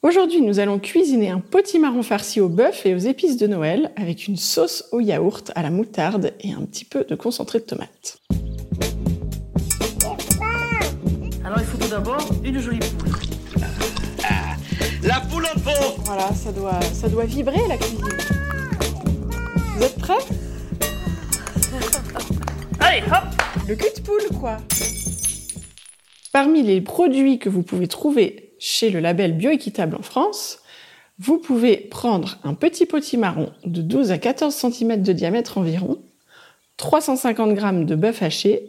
Aujourd'hui, nous allons cuisiner un potimarron farci au bœuf et aux épices de Noël avec une sauce au yaourt, à la moutarde et un petit peu de concentré de tomate. Alors il faut tout d'abord une jolie poule. La poule au pot Voilà, ça doit, ça doit vibrer la cuisine. Vous êtes prêts? Allez, hop Le cul de poule, quoi Parmi les produits que vous pouvez trouver chez le label Bioéquitable en France, vous pouvez prendre un petit potimarron de 12 à 14 cm de diamètre environ, 350 g de bœuf haché,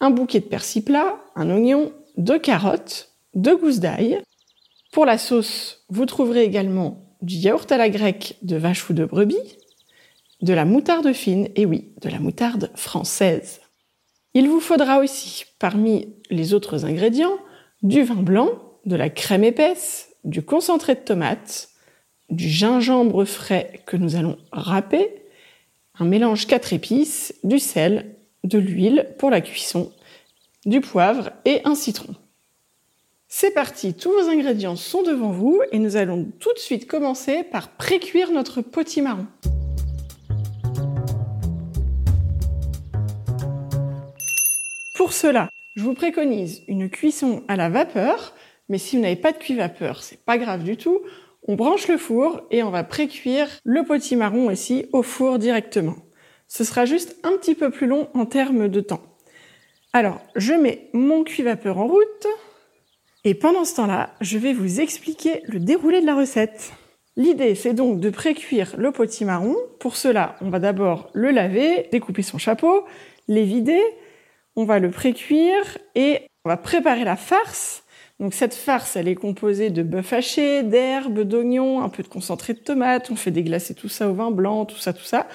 un bouquet de persil plat, un oignon, deux carottes, deux gousses d'ail. Pour la sauce, vous trouverez également du yaourt à la grecque de vache ou de brebis, de la moutarde fine, et oui, de la moutarde française. Il vous faudra aussi, parmi les autres ingrédients, du vin blanc, de la crème épaisse, du concentré de tomate, du gingembre frais que nous allons râper, un mélange quatre épices, du sel, de l'huile pour la cuisson, du poivre et un citron. C'est parti, tous vos ingrédients sont devant vous et nous allons tout de suite commencer par précuire notre potimarron. Pour cela, je vous préconise une cuisson à la vapeur, mais si vous n'avez pas de cuit vapeur, c'est pas grave du tout. On branche le four et on va précuire le potimarron ici au four directement. Ce sera juste un petit peu plus long en termes de temps. Alors, je mets mon cuit vapeur en route et pendant ce temps-là, je vais vous expliquer le déroulé de la recette. L'idée, c'est donc de précuire le potimarron. Pour cela, on va d'abord le laver, découper son chapeau, les vider, on va le précuire et on va préparer la farce. Donc cette farce, elle est composée de bœuf haché, d'herbes, d'oignons, un peu de concentré de tomate. On fait déglacer tout ça au vin blanc, tout ça, tout ça.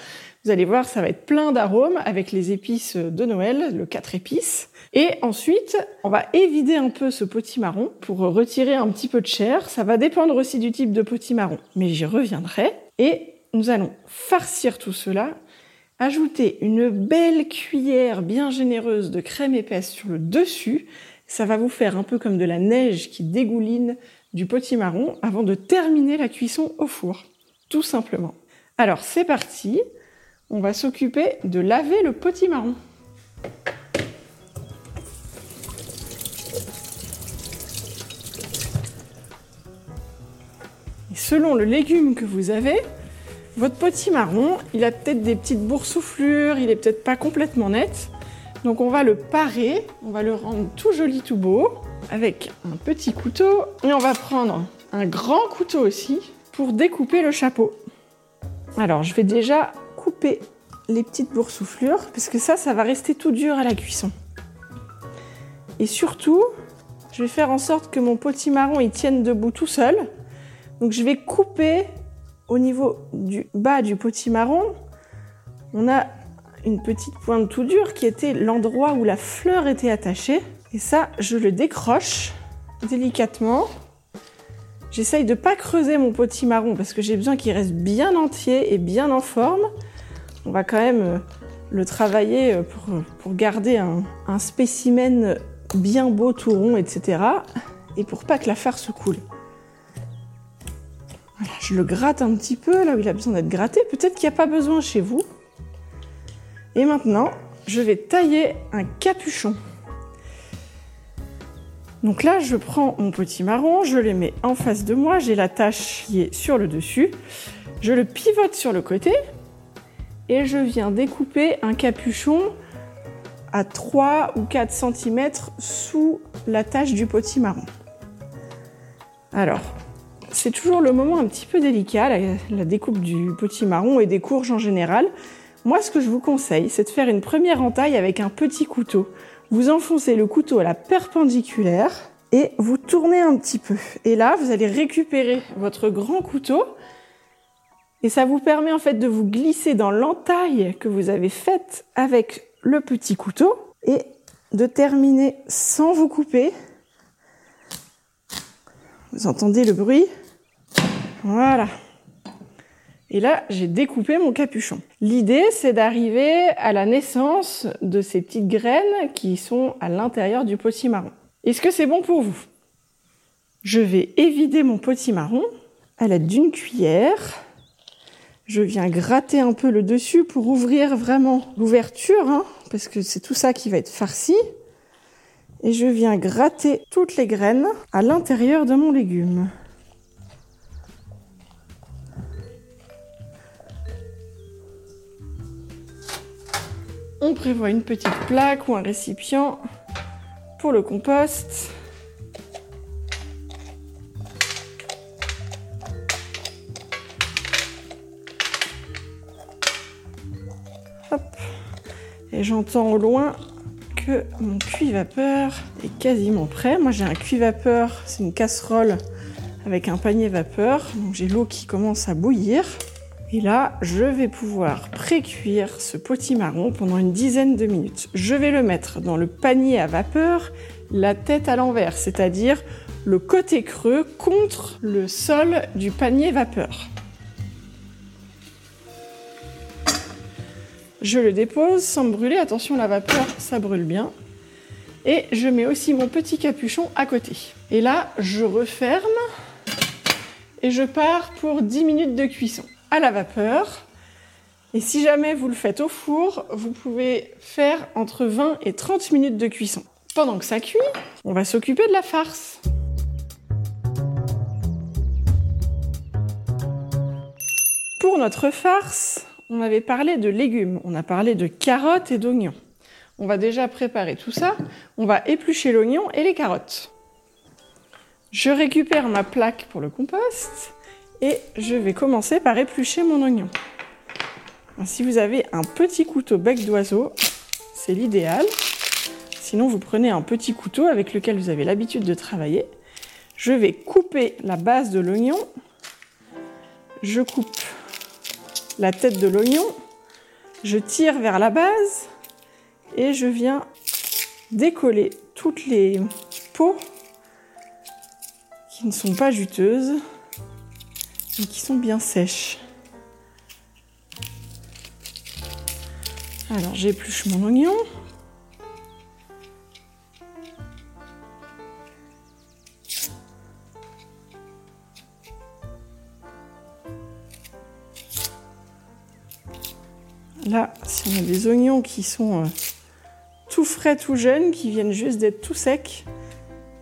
Vous allez voir, ça va être plein d'arômes avec les épices de Noël, le quatre épices. Et ensuite, on va évider un peu ce potimarron pour retirer un petit peu de chair. Ça va dépendre aussi du type de potimarron, mais j'y reviendrai. Et nous allons farcir tout cela Ajoutez une belle cuillère bien généreuse de crème épaisse sur le dessus. Ça va vous faire un peu comme de la neige qui dégouline du potimarron avant de terminer la cuisson au four. Tout simplement. Alors c'est parti. On va s'occuper de laver le potimarron. Et selon le légume que vous avez, votre potimarron, il a peut-être des petites boursouflures, il est peut-être pas complètement net. Donc on va le parer, on va le rendre tout joli, tout beau, avec un petit couteau. Et on va prendre un grand couteau aussi pour découper le chapeau. Alors je vais déjà couper les petites boursouflures, parce que ça, ça va rester tout dur à la cuisson. Et surtout, je vais faire en sorte que mon potimarron il tienne debout tout seul. Donc je vais couper au niveau du bas du potimarron, on a une petite pointe tout dure qui était l'endroit où la fleur était attachée. Et ça, je le décroche délicatement. J'essaye de pas creuser mon potimarron parce que j'ai besoin qu'il reste bien entier et bien en forme. On va quand même euh, le travailler euh, pour, garder un, un spécimen bien beau, tout rond, etc. Et pour pas que la farce coule je le gratte un petit peu là où il a besoin d'être gratté. Peut-être qu'il n'y a pas besoin chez vous. Et maintenant, je vais tailler un capuchon. Donc là, je prends mon petit marron, je le mets en face de moi, j'ai la tache qui est sur le dessus. Je le pivote sur le côté et je viens découper un capuchon à 3 ou 4 cm sous la tache du potimarron. Alors, c'est toujours le moment un petit peu délicat, la, découpe du potimarron et des courges en général. Moi, ce que je vous conseille, c'est de faire une première entaille avec un petit couteau. Vous enfoncez le couteau à la perpendiculaire et vous tournez un petit peu. Et là, vous allez récupérer votre grand couteau et ça vous permet en fait de vous glisser dans l'entaille que vous avez faite avec le petit couteau et de terminer sans vous couper. Vous entendez le bruit? Voilà. Et là, j'ai découpé mon capuchon. L'idée, c'est d'arriver à la naissance de ces petites graines qui sont à l'intérieur du potimarron. Est-ce que c'est bon pour vous? Je vais évider mon potimarron à l'aide d'une cuillère. Je viens gratter un peu le dessus pour ouvrir vraiment l'ouverture, hein, parce que c'est tout ça qui va être farci. Et je viens gratter toutes les graines à l'intérieur de mon légume. On prévoit une petite plaque ou un récipient pour le compost. Et j'entends au loin que mon cuit vapeur est quasiment prêt. Moi j'ai un cuit vapeur, c'est une casserole avec un panier vapeur. Donc j'ai l'eau qui commence à bouillir. Et là, je vais pouvoir pré-cuire ce potimarron pendant une dizaine de minutes. Je vais le mettre dans le panier à vapeur, la tête à l'envers, c'est-à-dire le côté creux contre le sol du panier vapeur. Je le dépose sans me brûler. Attention, la vapeur, ça brûle bien. Et je mets aussi mon petit capuchon à côté. Et là, je referme et je pars pour 10 minutes de cuisson à la vapeur. Et si jamais vous le faites au four, vous pouvez faire entre 20 et 30 minutes de cuisson. Pendant que ça cuit, on va s'occuper de la farce. Pour notre farce, on avait parlé de légumes, on a parlé de carottes et d'oignons. On va déjà préparer tout ça. On va éplucher l'oignon et les carottes. Je récupère ma plaque pour le compost et je vais commencer par éplucher mon oignon. si vous avez un petit couteau bec d'oiseau, c'est l'idéal. Sinon, vous prenez un petit couteau avec lequel vous avez l'habitude de travailler. Je vais couper la base de l'oignon. Je coupe la tête de l'oignon, je tire vers la base et je viens décoller toutes les peaux qui ne sont pas juteuses et qui sont bien sèches. Alors j'épluche mon oignon. Là, si on a des oignons qui sont euh, tout frais, tout jeunes, qui viennent juste d'être tout secs,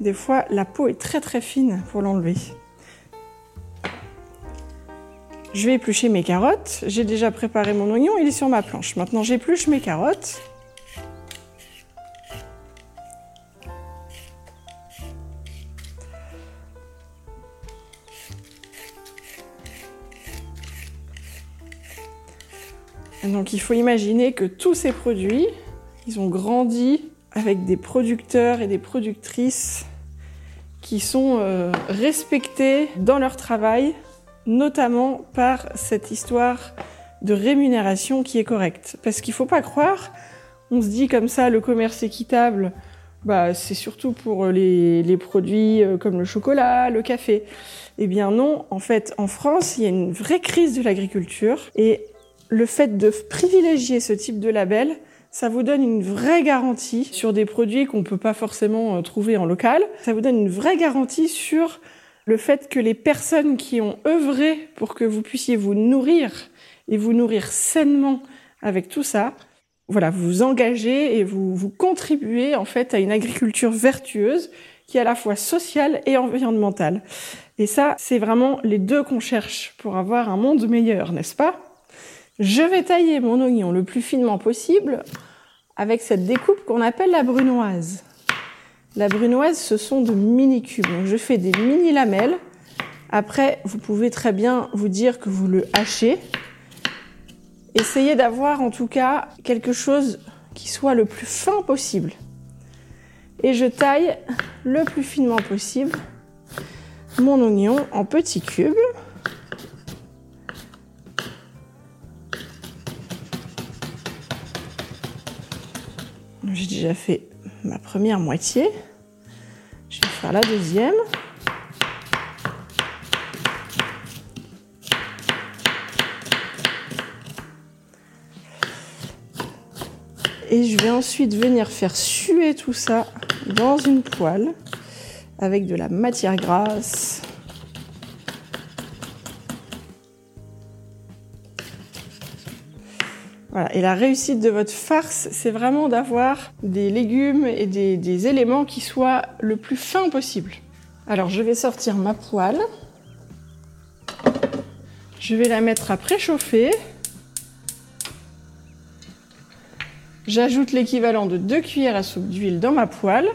des fois la peau est très très fine pour l'enlever. Je vais éplucher mes carottes. J'ai déjà préparé mon oignon, il est sur ma planche. Maintenant j'épluche mes carottes. Donc il faut imaginer que tous ces produits, ils ont grandi avec des producteurs et des productrices qui sont euh, respectés dans leur travail, notamment par cette histoire de rémunération qui est correcte. Parce qu'il ne faut pas croire, on se dit comme ça, le commerce équitable, bah, c'est surtout pour les, les, produits euh, comme le chocolat, le café. Eh bien non, en fait, en France, il y a une vraie crise de l'agriculture et le fait de privilégier ce type de label, ça vous donne une vraie garantie sur des produits qu'on ne peut pas forcément euh, trouver en local. Ça vous donne une vraie garantie sur le fait que les personnes qui ont œuvré pour que vous puissiez vous nourrir et vous nourrir sainement avec tout ça, voilà, vous vous engagez et vous, vous contribuez en fait à une agriculture vertueuse qui est à la fois sociale et environnementale. Et ça, c'est vraiment les deux qu'on cherche pour avoir un monde meilleur, n'est-ce pas? Je vais tailler mon oignon le plus finement possible avec cette découpe qu'on appelle la brunoise. La brunoise, ce sont de mini cubes. Donc je fais des mini lamelles. Après, vous pouvez très bien vous dire que vous le hachez. Essayez d'avoir en tout cas quelque chose qui soit le plus fin possible. Et je taille le plus finement possible mon oignon en petits cubes. J'ai déjà fait ma première moitié. Je vais faire la deuxième. Et je vais ensuite venir faire suer tout ça dans une poêle avec de la matière grasse. Et la réussite de votre farce, c'est vraiment d'avoir des légumes et des, des, éléments qui soient le plus fin possible. Alors je vais sortir ma poêle. Je vais la mettre à préchauffer. J'ajoute l'équivalent de 2 cuillères à soupe d'huile dans ma poêle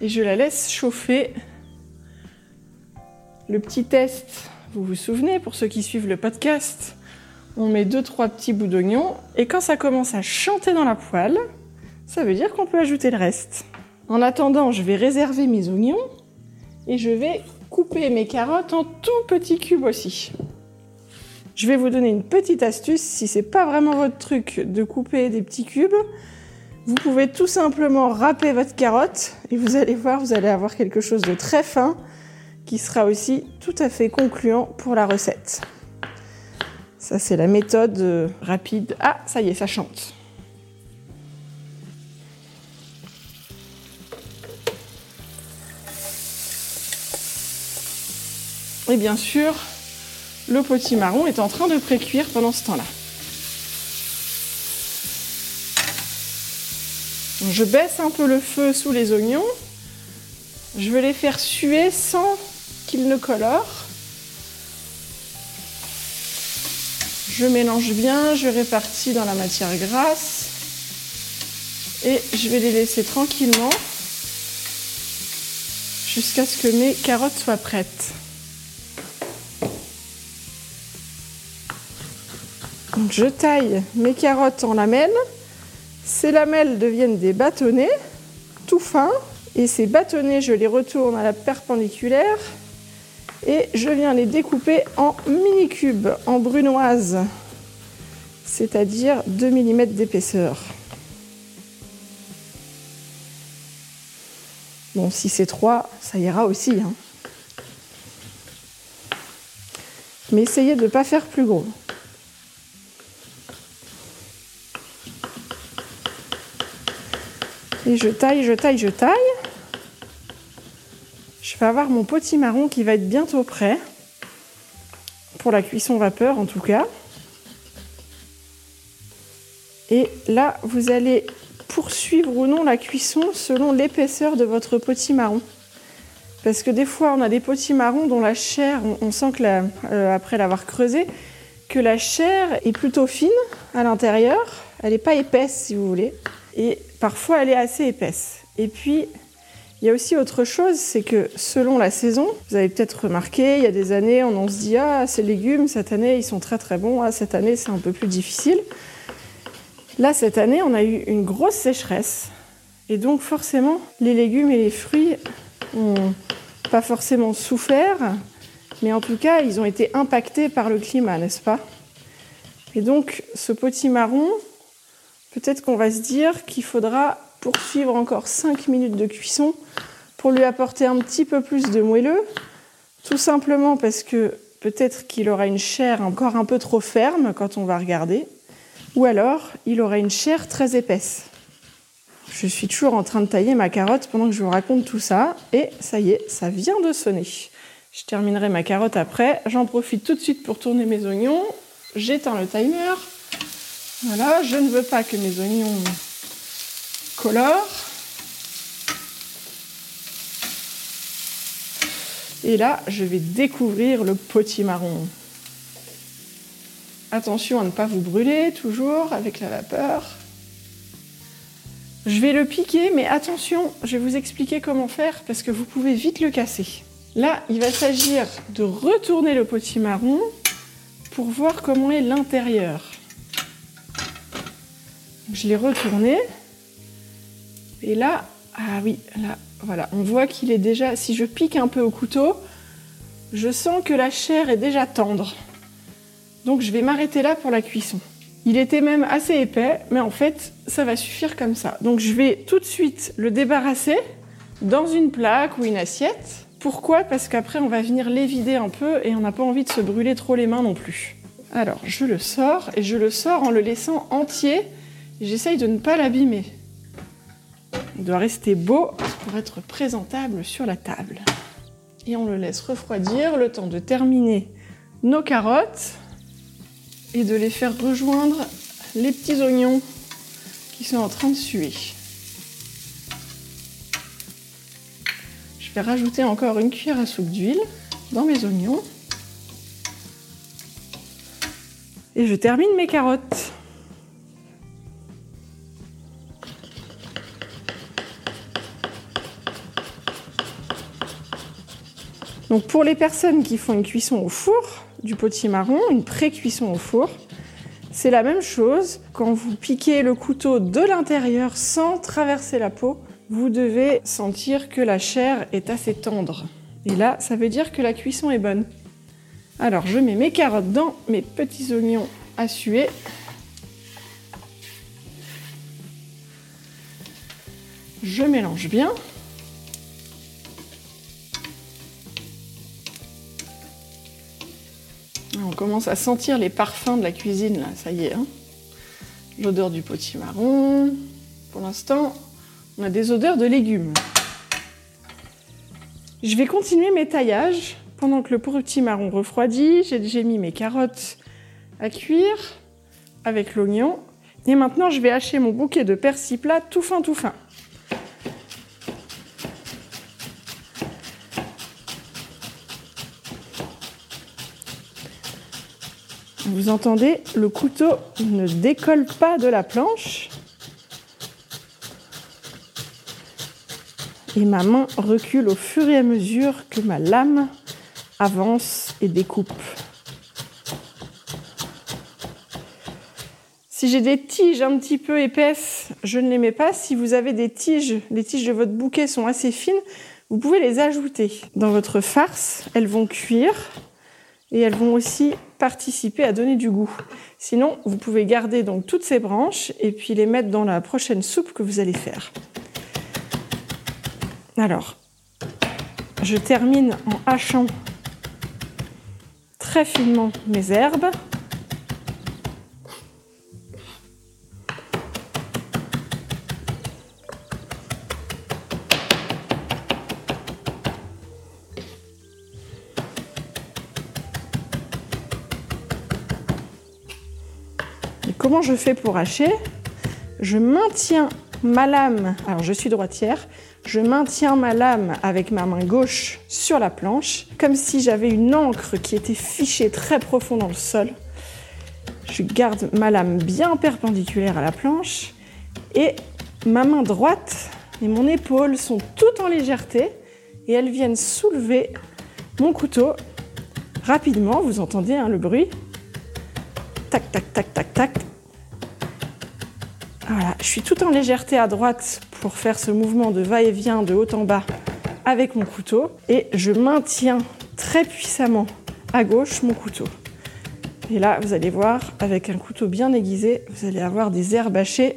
et je la laisse chauffer. Le petit test, vous vous souvenez, pour ceux qui suivent le podcast, on met 2-3 petits bouts d'oignon et quand ça commence à chanter dans la poêle, ça veut dire qu'on peut ajouter le reste. En attendant, je vais réserver mes oignons et je vais couper mes carottes en tout petits cubes aussi. Je vais vous donner une petite astuce. Si c'est pas vraiment votre truc de couper des petits cubes, vous pouvez tout simplement râper votre carotte et vous allez voir, vous allez avoir quelque chose de très fin qui sera aussi tout à fait concluant pour la recette. Ça, c'est la méthode euh, rapide. Ah, ça y est, ça chante. Et bien sûr, le potimarron est en train de précuire pendant ce temps-là. Je baisse un peu le feu sous les oignons. Je vais les faire suer sans qu'ils ne colorent. Je mélange bien, je répartis dans la matière grasse et je vais les laisser tranquillement jusqu'à ce que mes carottes soient prêtes. je taille mes carottes en lamelles. Ces lamelles deviennent des bâtonnets tout fins. Et ces bâtonnets, je les retourne à la perpendiculaire et je viens les découper en mini cubes, en brunoise, c'est-à-dire 2 mm d'épaisseur. Bon, si c'est 3, ça ira aussi. Hein. Mais essayez de ne pas faire plus gros. Et je taille, je taille, je taille. Je vais avoir mon potimarron qui va être bientôt prêt. Pour la cuisson vapeur en tout cas. Et là, vous allez poursuivre ou non la cuisson selon l'épaisseur de votre potimarron. Parce que des fois, on a des potimarrons dont la chair, on, sent que euh, après l'avoir creusé, que la chair est plutôt fine à l'intérieur. Elle n'est pas épaisse, si vous voulez. Et parfois, elle est assez épaisse. Et puis, il y a aussi autre chose, c'est que selon la saison, vous avez peut-être remarqué, il y a des années, on, se dit Ah, ces légumes, cette année, ils sont très très bons. Ah, cette année, c'est un peu plus difficile. Là, cette année, on a eu une grosse sécheresse. Et donc, forcément, les légumes et les fruits n'ont pas forcément souffert, mais en tout cas, ils ont été impactés par le climat, n'est-ce pas? Et donc, ce potimarron, peut-être qu'on va se dire qu'il faudra poursuivre encore 5 minutes de cuisson pour lui apporter un petit peu plus de moelleux, tout simplement parce que peut-être qu'il aura une chair encore un peu trop ferme quand on va regarder, ou alors il aura une chair très épaisse. Je suis toujours en train de tailler ma carotte pendant que je vous raconte tout ça, et ça y est, ça vient de sonner. Je terminerai ma carotte après, j'en profite tout de suite pour tourner mes oignons, j'éteins le timer, voilà, je ne veux pas que mes oignons colorent. Et là, je vais découvrir le potimarron. Attention à ne pas vous brûler, toujours avec la vapeur. Je vais le piquer, mais attention, je vais vous expliquer comment faire parce que vous pouvez vite le casser. Là, il va s'agir de retourner le potimarron pour voir comment est l'intérieur. Je l'ai retourné. Et là, ah oui, là, voilà, on voit qu'il est déjà, si je pique un peu au couteau, je sens que la chair est déjà tendre. Donc je vais m'arrêter là pour la cuisson. Il était même assez épais, mais en fait, ça va suffire comme ça. Donc je vais tout de suite le débarrasser dans une plaque ou une assiette. Pourquoi? Parce qu'après, on va venir les vider un peu et on n'a pas envie de se brûler trop les mains non plus. Alors, je le sors et je le sors en le laissant entier J'essaye de ne pas l'abîmer. Il doit rester beau pour être présentable sur la table. Et on le laisse refroidir le temps de terminer nos carottes et de les faire rejoindre les petits oignons qui sont en train de suer. Je vais rajouter encore une cuillère à soupe d'huile dans mes oignons. Et je termine mes carottes. Donc pour les personnes qui font une cuisson au four, du potimarron, une pré-cuisson au four, c'est la même chose. Quand vous piquez le couteau de l'intérieur sans traverser la peau, vous devez sentir que la chair est assez tendre. Et là, ça veut dire que la cuisson est bonne. Alors, je mets mes carottes dans mes petits oignons à suer. Je mélange bien. On commence à sentir les parfums de la cuisine, là, ça y est. Hein. L'odeur du potimarron. Pour l'instant, on a des odeurs de légumes. Je vais continuer mes taillages pendant que le potimarron refroidit. J'ai mis mes carottes à cuire avec l'oignon. Et maintenant, je vais hacher mon bouquet de persil plat tout fin, tout fin. Vous entendez, le couteau ne décolle pas de la planche. Et ma main recule au fur et à mesure que ma lame avance et découpe. Si j'ai des tiges un petit peu épaisses, je ne les mets pas. Si vous avez des tiges, les tiges de votre bouquet sont assez fines, vous pouvez les ajouter dans votre farce. Elles vont cuire et elles vont aussi participer à donner du goût. Sinon, vous pouvez garder donc toutes ces branches et puis les mettre dans la prochaine soupe que vous allez faire. Alors, je termine en hachant très finement mes herbes. Comment je fais pour hacher Je maintiens ma lame, alors je suis droitière, je maintiens ma lame avec ma main gauche sur la planche, comme si j'avais une encre qui était fichée très profond dans le sol. Je garde ma lame bien perpendiculaire à la planche et ma main droite et mon épaule sont toutes en légèreté et elles viennent soulever mon couteau rapidement. Vous entendez hein, le bruit? Tac, tac, tac, tac, tac. Je suis tout en légèreté à droite pour faire ce mouvement de va-et-vient de haut en bas avec mon couteau et je maintiens très puissamment à gauche mon couteau. Et là, vous allez voir, avec un couteau bien aiguisé, vous allez avoir des herbes hachées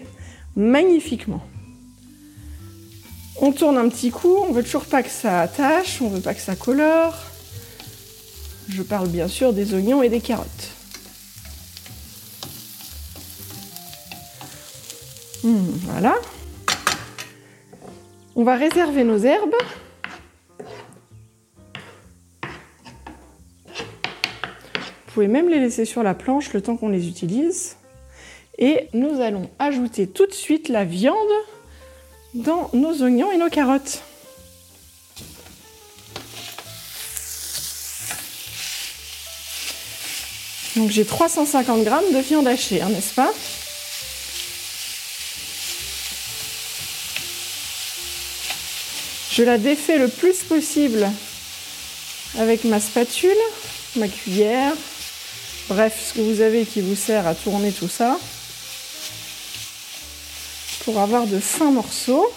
magnifiquement. On tourne un petit coup, on veut toujours pas que ça attache, on veut pas que ça colore. Je parle bien sûr des oignons et des carottes. Hmm, voilà. On va réserver nos herbes. Vous pouvez même les laisser sur la planche le temps qu'on les utilise. Et nous allons ajouter tout de suite la viande dans nos oignons et nos carottes. Donc j'ai 350 g de viande hachée, hein, n'est-ce pas? Je la défais le plus possible avec ma spatule, ma cuillère, bref, ce que vous avez qui vous sert à tourner tout ça, pour avoir de fins morceaux.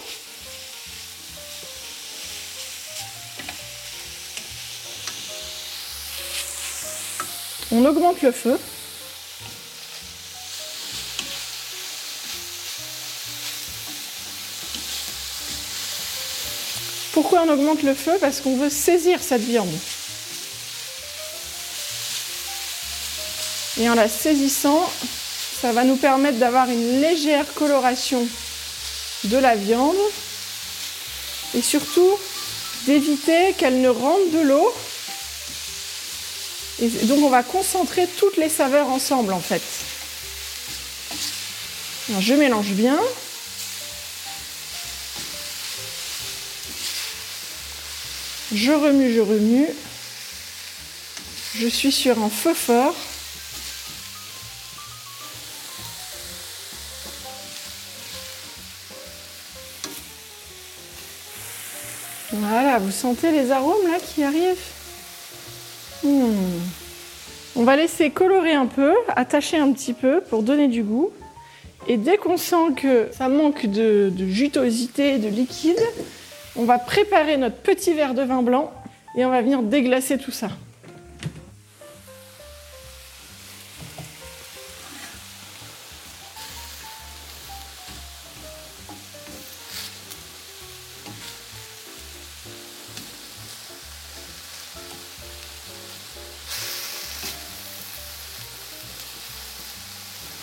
On augmente le feu. Pourquoi on augmente le feu Parce qu'on veut saisir cette viande. Et en la saisissant, ça va nous permettre d'avoir une légère coloration de la viande et surtout d'éviter qu'elle ne rentre de l'eau. Et donc on va concentrer toutes les saveurs ensemble en fait. Je mélange bien. Je remue, je remue. Je suis sur un feu fort. Voilà, vous sentez les arômes là qui arrivent? Hmm. On va laisser colorer un peu, attacher un petit peu pour donner du goût. Et dès qu'on sent que ça manque de, de jutosité, de liquide, on va préparer notre petit verre de vin blanc et on va venir déglacer tout ça.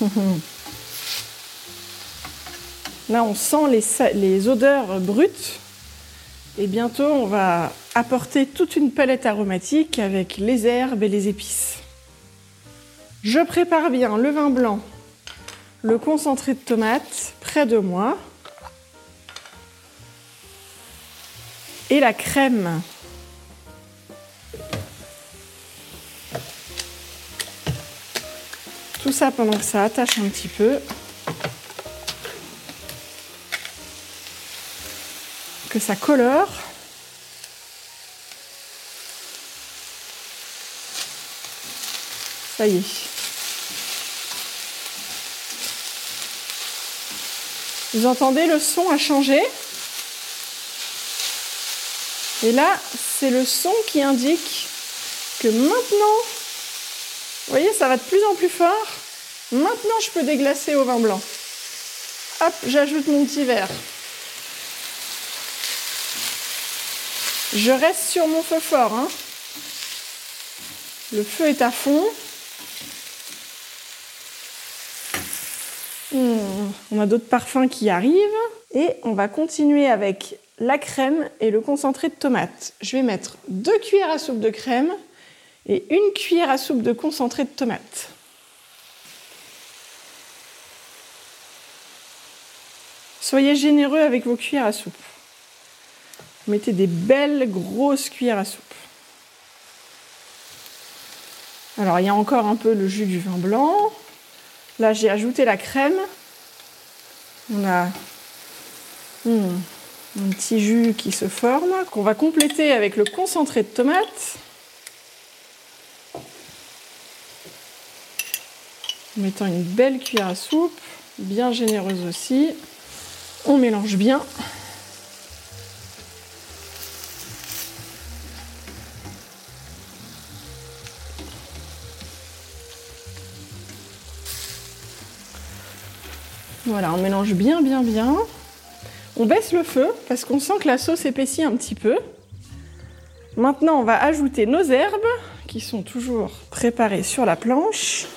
Là, on sent les, odeurs brutes. Et bientôt, on va apporter toute une palette aromatique avec les herbes et les épices. Je prépare bien le vin blanc, le concentré de tomate près de moi et la crème. Tout ça pendant que ça attache un petit peu. Que ça colore. Ça y est. Vous entendez le son a changé Et là, c'est le son qui indique que maintenant, vous voyez, ça va de plus en plus fort. Maintenant, je peux déglacer au vin blanc. Hop, j'ajoute mon petit verre. Je reste sur mon feu fort. Hein. Le feu est à fond. Hmm, on a d'autres parfums qui arrivent. Et on va continuer avec la crème et le concentré de tomate. Je vais mettre deux cuillères à soupe de crème et une cuillère à soupe de concentré de tomate. Soyez généreux avec vos cuillères à soupe. Mettez des belles grosses cuillères à soupe. Alors il y a encore un peu le jus du vin blanc. Là j'ai ajouté la crème. On a hmm, un petit jus qui se forme, qu'on va compléter avec le concentré de tomate. En mettant une belle cuillère à soupe, bien généreuse aussi. On mélange bien. Voilà, on mélange bien, bien, bien. On baisse le feu parce qu'on sent que la sauce épaissit un petit peu. Maintenant, on va ajouter nos herbes qui sont toujours préparées sur la planche.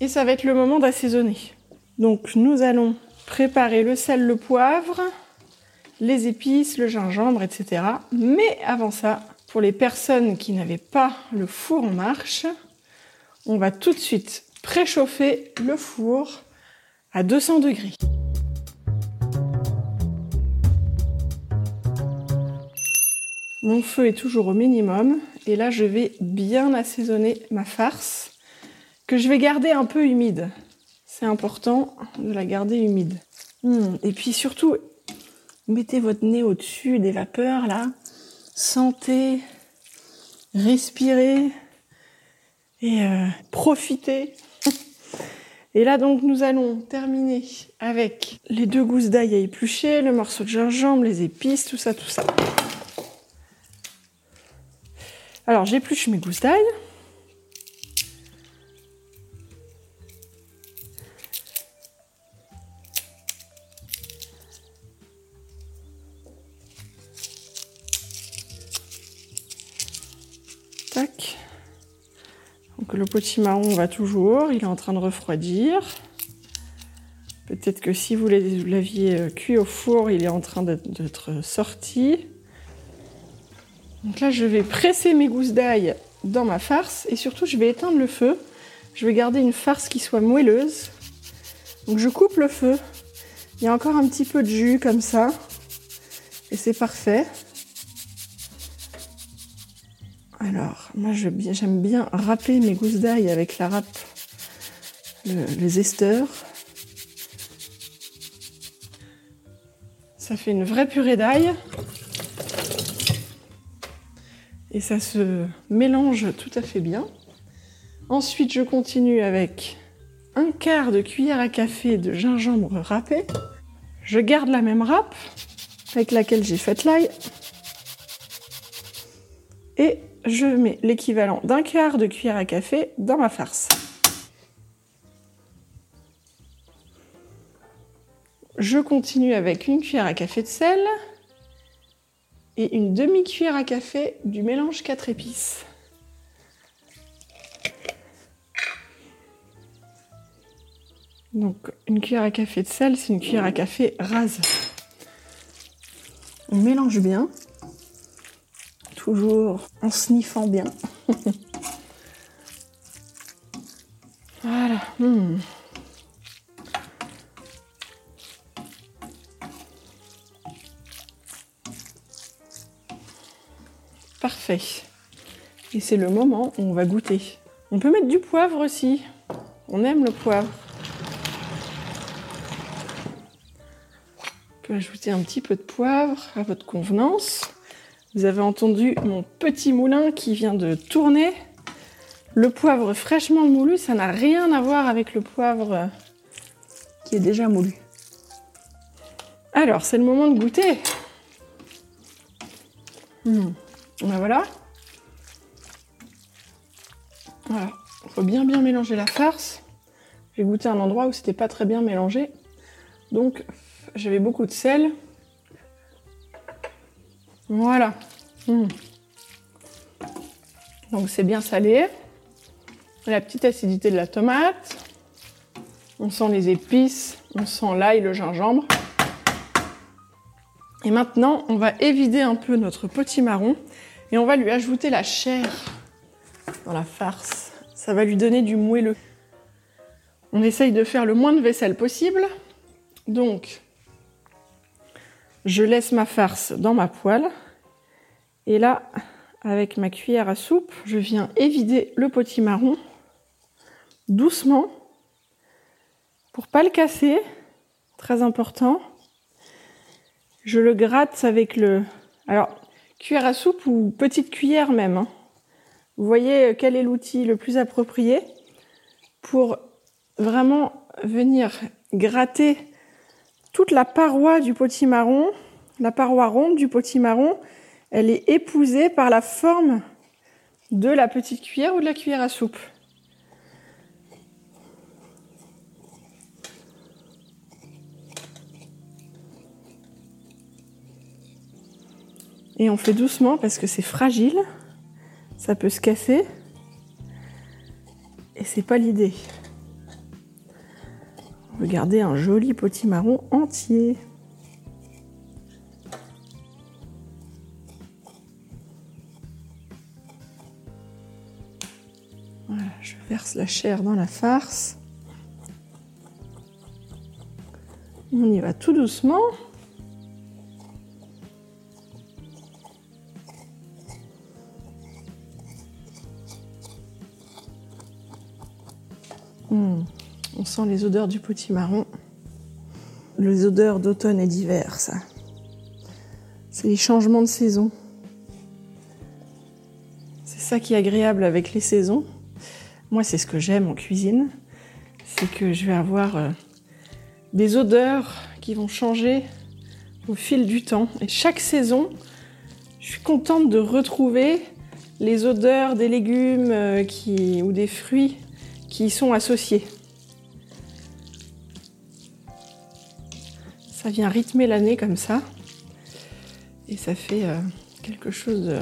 Et ça va être le moment d'assaisonner. Donc nous allons préparer le sel, le poivre, les épices, le gingembre, etc. Mais avant ça, pour les personnes qui n'avaient pas le four en marche, on va tout de suite préchauffer le four à 200 degrés. Mon feu est toujours au minimum et là je vais bien assaisonner ma farce que je vais garder un peu humide. C'est important de la garder humide. Hmm, et puis surtout, mettez votre nez au-dessus des vapeurs là, sentez, respirez et euh, profitez et là, donc, nous allons terminer avec les deux gousses d'ail à éplucher, le morceau de gingembre, les épices, tout ça, tout ça. Alors, j'épluche mes gousses d'ail. Le potimarron va toujours, il est en train de refroidir. Peut-être que si vous l'aviez euh, cuit au four, il est en train d'être sorti. Donc là, je vais presser mes gousses d'ail dans ma farce et surtout, je vais éteindre le feu. Je vais garder une farce qui soit moelleuse. Donc je coupe le feu. Il y a encore un petit peu de jus comme ça. Et c'est parfait. Alors, moi j'aime bien râper mes gousses d'ail avec la râpe, le, zester. Ça fait une vraie purée d'ail. Et ça se mélange tout à fait bien. Ensuite, je continue avec un quart de cuillère à café de gingembre râpé. Je garde la même râpe avec laquelle j'ai fait l'ail. Et je mets l'équivalent d'un quart de cuillère à café dans ma farce. Je continue avec une cuillère à café de sel et une demi-cuillère à café du mélange 4 épices. Donc une cuillère à café de sel, c'est une cuillère à café rase. On mélange bien toujours en sniffant bien. voilà. Hmm. Parfait. Et c'est le moment où on va goûter. On peut mettre du poivre aussi. On aime le poivre. On peut ajouter un petit peu de poivre à votre convenance. Vous avez entendu mon petit moulin qui vient de tourner. Le poivre fraîchement moulu, ça n'a rien à voir avec le poivre qui est déjà moulu. Alors, c'est le moment de goûter. Hmm. Ben voilà. Voilà. Il faut bien bien mélanger la farce. J'ai goûté un endroit où c'était pas très bien mélangé. Donc, j'avais beaucoup de sel. Voilà. Hmm. Donc c'est bien salé. La petite acidité de la tomate. On sent les épices, on sent l'ail, le gingembre. Et maintenant, on va évider un peu notre potimarron et on va lui ajouter la chair dans la farce. Ça va lui donner du moelleux. On essaye de faire le moins de vaisselle possible. Donc, je laisse ma farce dans ma poêle. Et là, avec ma cuillère à soupe, je viens évider le potimarron doucement pour pas le casser. Très important. Je le gratte avec le. Alors, cuillère à soupe ou petite cuillère même. Hein. Vous voyez quel est l'outil le plus approprié pour vraiment venir gratter toute la paroi du potimarron, la paroi ronde du potimarron, elle est épousée par la forme de la petite cuillère ou de la cuillère à soupe. Et on fait doucement parce que c'est fragile, ça peut se casser. Et c'est pas l'idée. Garder un joli potimarron entier. Voilà, je verse la chair dans la farce. On y va tout doucement. Les odeurs du potimarron. Les odeurs d'automne et d'hiver, ça. C'est les changements de saison. C'est ça qui est agréable avec les saisons. Moi, c'est ce que j'aime en cuisine, c'est que je vais avoir euh, des odeurs qui vont changer au fil du temps. Et chaque saison, je suis contente de retrouver les odeurs des légumes euh, ou des fruits qui y sont associés. Ça vient rythmer l'année comme ça. Et ça fait euh, quelque chose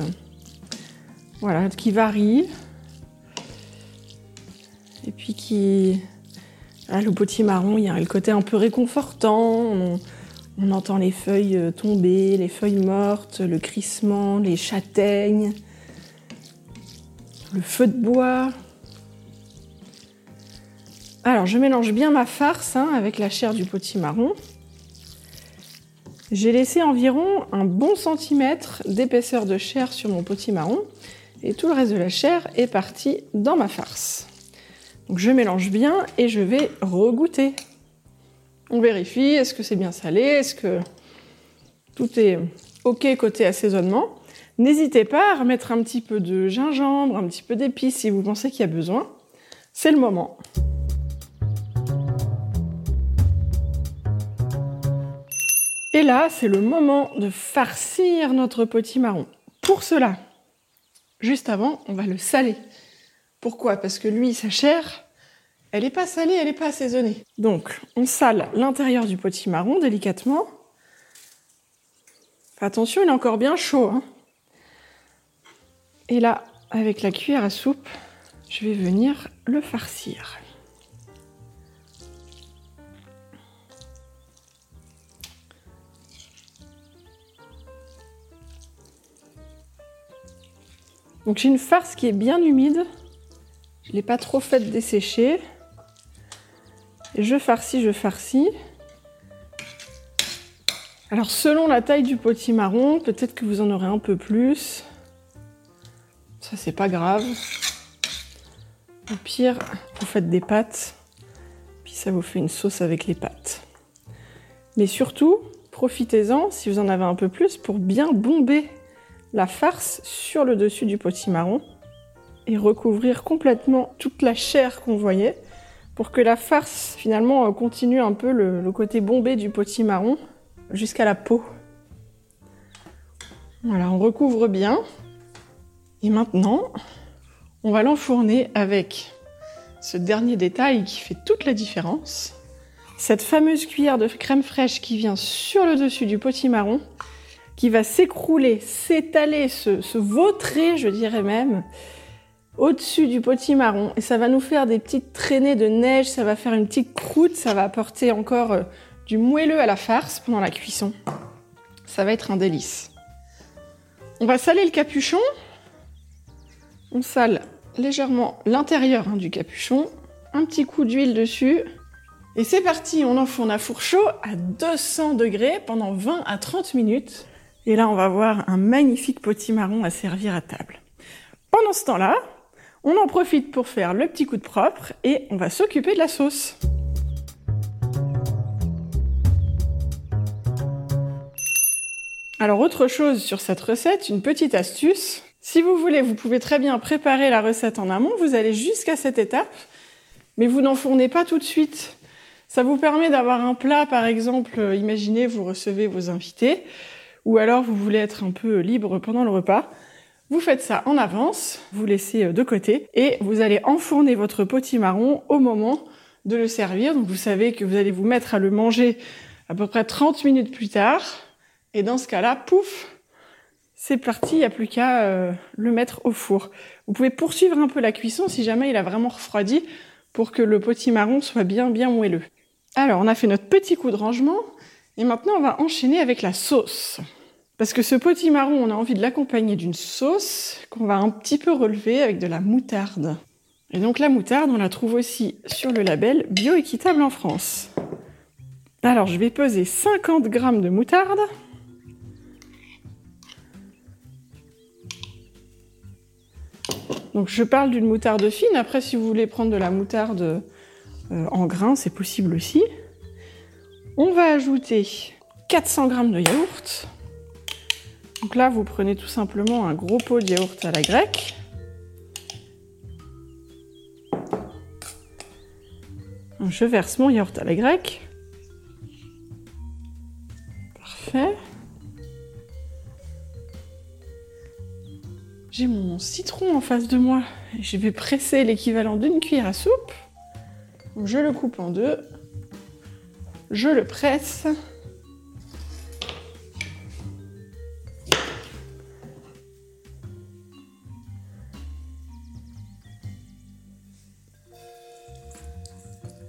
voilà, qui varie, et puis qui, Ah, le potimarron, il y a le côté un peu réconfortant. On, entend les feuilles euh, tomber, les feuilles mortes, le crissement, les châtaignes, le feu de bois. Alors, je mélange bien ma farce hein, avec la chair du potimarron. J'ai laissé environ un bon centimètre d'épaisseur de chair sur mon potimarron et tout le reste de la chair est parti dans ma farce. Je mélange bien et je vais regoûter. On vérifie, est-ce que c'est bien salé, est-ce que tout est ok côté assaisonnement. N'hésitez pas à remettre un petit peu de gingembre, un petit peu d'épices si vous pensez qu'il y a besoin. C'est le moment. Et là, c'est le moment de farcir notre potimarron. Pour cela, juste avant, on va le saler. Pourquoi? Parce que lui, sa chair, elle n'est pas salée, elle n'est pas assaisonnée. Donc, on sale l'intérieur du potimarron délicatement. attention, il est encore bien chaud. Hein. Et là, avec la cuillère à soupe, je vais venir le farcir. Donc j'ai une farce qui est bien humide. Je ne l'ai pas trop faite dessécher. Je farcis, je farcis. Alors selon la taille du potimarron, peut-être que vous en aurez un peu plus. Ça c'est pas grave. Au pire, vous faites des pâtes, puis ça vous fait une sauce avec les pâtes. Mais surtout, profitez-en si vous en avez un peu plus pour bien bomber la farce sur le dessus du potimarron et recouvrir complètement toute la chair qu'on voyait pour que la farce finalement euh, continue un peu le, côté bombé du potimarron jusqu'à la peau. Voilà, on recouvre bien. Et maintenant, on va l'enfourner avec ce dernier détail qui fait toute la différence. Cette fameuse cuillère de crème fraîche qui vient sur le dessus du potimarron qui va s'écrouler, s'étaler, se, vautrer, je dirais même, au-dessus du potimarron. Et ça va nous faire des petites traînées de neige, ça va faire une petite croûte, ça va apporter encore euh, du moelleux à la farce pendant la cuisson. Ça va être un délice. On va saler le capuchon. On sale légèrement l'intérieur hein, du capuchon. Un petit coup d'huile dessus. Et c'est parti, on enfourne à four chaud à 200 degrés pendant 20 à 30 minutes. Et là, on va voir un magnifique potimarron à servir à table. Pendant ce temps-là, on en profite pour faire le petit coup de propre et on va s'occuper de la sauce. Alors autre chose sur cette recette, une petite astuce. Si vous voulez, vous pouvez très bien préparer la recette en amont, vous allez jusqu'à cette étape, mais vous n'en fournez pas tout de suite. Ça vous permet d'avoir un plat, par exemple, imaginez, vous recevez vos invités, ou alors vous voulez être un peu libre pendant le repas, vous faites ça en avance, vous laissez euh, de côté et vous allez enfourner votre potimarron au moment de le servir. Donc vous savez que vous allez vous mettre à le manger à peu près 30 minutes plus tard. Et dans ce cas-là, pouf, c'est parti, il n'y a plus qu'à euh, le mettre au four. Vous pouvez poursuivre un peu la cuisson si jamais il a vraiment refroidi pour que le potimarron soit bien bien moelleux. Alors on a fait notre petit coup de rangement. Et maintenant, on va enchaîner avec la sauce. Parce que ce potimarron, on a envie de l'accompagner d'une sauce qu'on va un petit peu relever avec de la moutarde. Et donc la moutarde, on la trouve aussi sur le label bioéquitable en France. Alors je vais peser 50 grammes de moutarde. Donc je parle d'une moutarde fine. Après, si vous voulez prendre de la moutarde euh, en grains, c'est possible aussi. On va ajouter 400 g de yaourt. Donc là, vous prenez tout simplement un gros pot de yaourt à la grecque. Je verse mon yaourt à la grecque. Parfait. J'ai mon citron en face de moi je vais presser l'équivalent d'une cuillère à soupe. je le coupe en deux je le presse.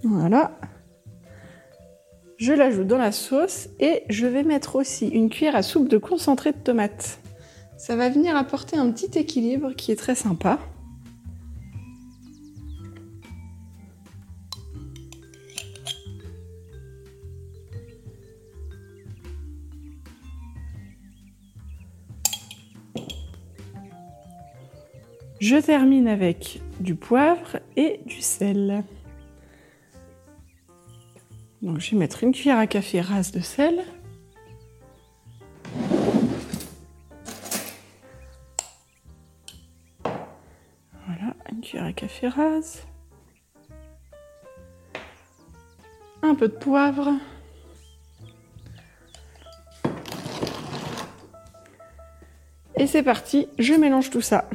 Voilà. Je l'ajoute dans la sauce et je vais mettre aussi une cuillère à soupe de concentré de tomate. Ça va venir apporter un petit équilibre qui est très sympa. Je termine avec du poivre et du sel. Donc je vais mettre une cuillère à café rase de sel. Voilà, une cuillère à café rase. Un peu de poivre. Et c'est parti, je mélange tout ça.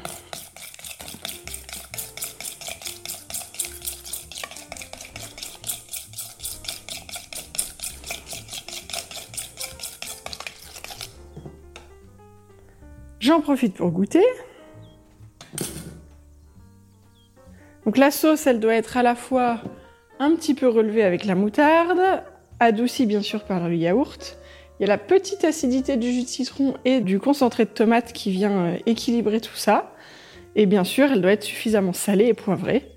J'en profite pour goûter. Donc la sauce, elle doit être à la fois un petit peu relevée avec la moutarde, adoucie bien sûr par le yaourt. Il y a la petite acidité du jus de citron et du concentré de tomate qui vient euh, équilibrer tout ça. Et bien sûr, elle doit être suffisamment salée et poivrée.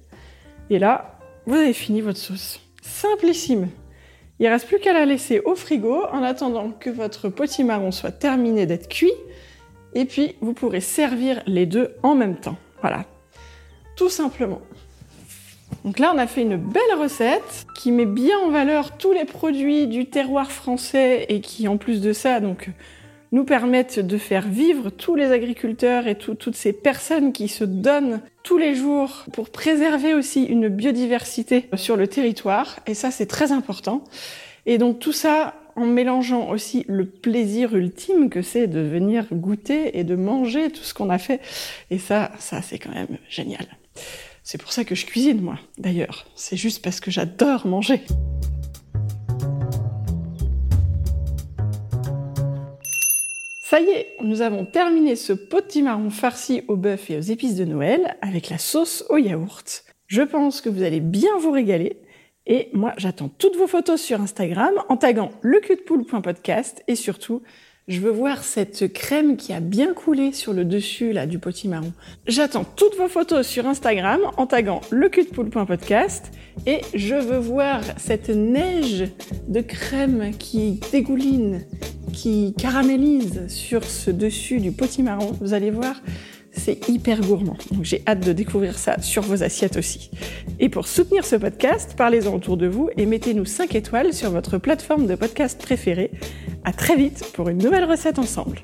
Et là, vous avez fini votre sauce. Simplissime. Il ne reste plus qu'à la laisser au frigo en attendant que votre potimarron soit terminé d'être cuit et puis, vous pourrez servir les deux en même temps. Voilà. Tout simplement. Donc là, on a fait une belle recette qui met bien en valeur tous les produits du terroir français et qui, en plus de ça, donc, nous permettent de faire vivre tous les agriculteurs et toutes ces personnes qui se donnent tous les jours pour préserver aussi une biodiversité sur le territoire. Et ça, c'est très important. Et donc tout ça, en mélangeant aussi le plaisir ultime que c'est de venir goûter et de manger tout ce qu'on a fait. Et ça, ça c'est quand même génial. C'est pour ça que je cuisine, moi, d'ailleurs. C'est juste parce que j'adore manger. Ça y est, nous avons terminé ce potimarron farci au bœuf et aux épices de Noël avec la sauce au yaourt. Je pense que vous allez bien vous régaler. Et moi, j'attends toutes vos photos sur Instagram en taguant le et surtout, je veux voir cette crème qui a bien coulé sur le dessus là du potimarron. J'attends toutes vos photos sur Instagram en taguant le et je veux voir cette neige de crème qui dégouline, qui caramélise sur ce dessus du potimarron. Vous allez voir, c'est hyper gourmand. Donc j'ai hâte de découvrir ça sur vos assiettes aussi. Et pour soutenir ce podcast, parlez-en autour de vous et mettez-nous 5 étoiles sur votre plateforme de podcast préférée. À très vite pour une nouvelle recette ensemble.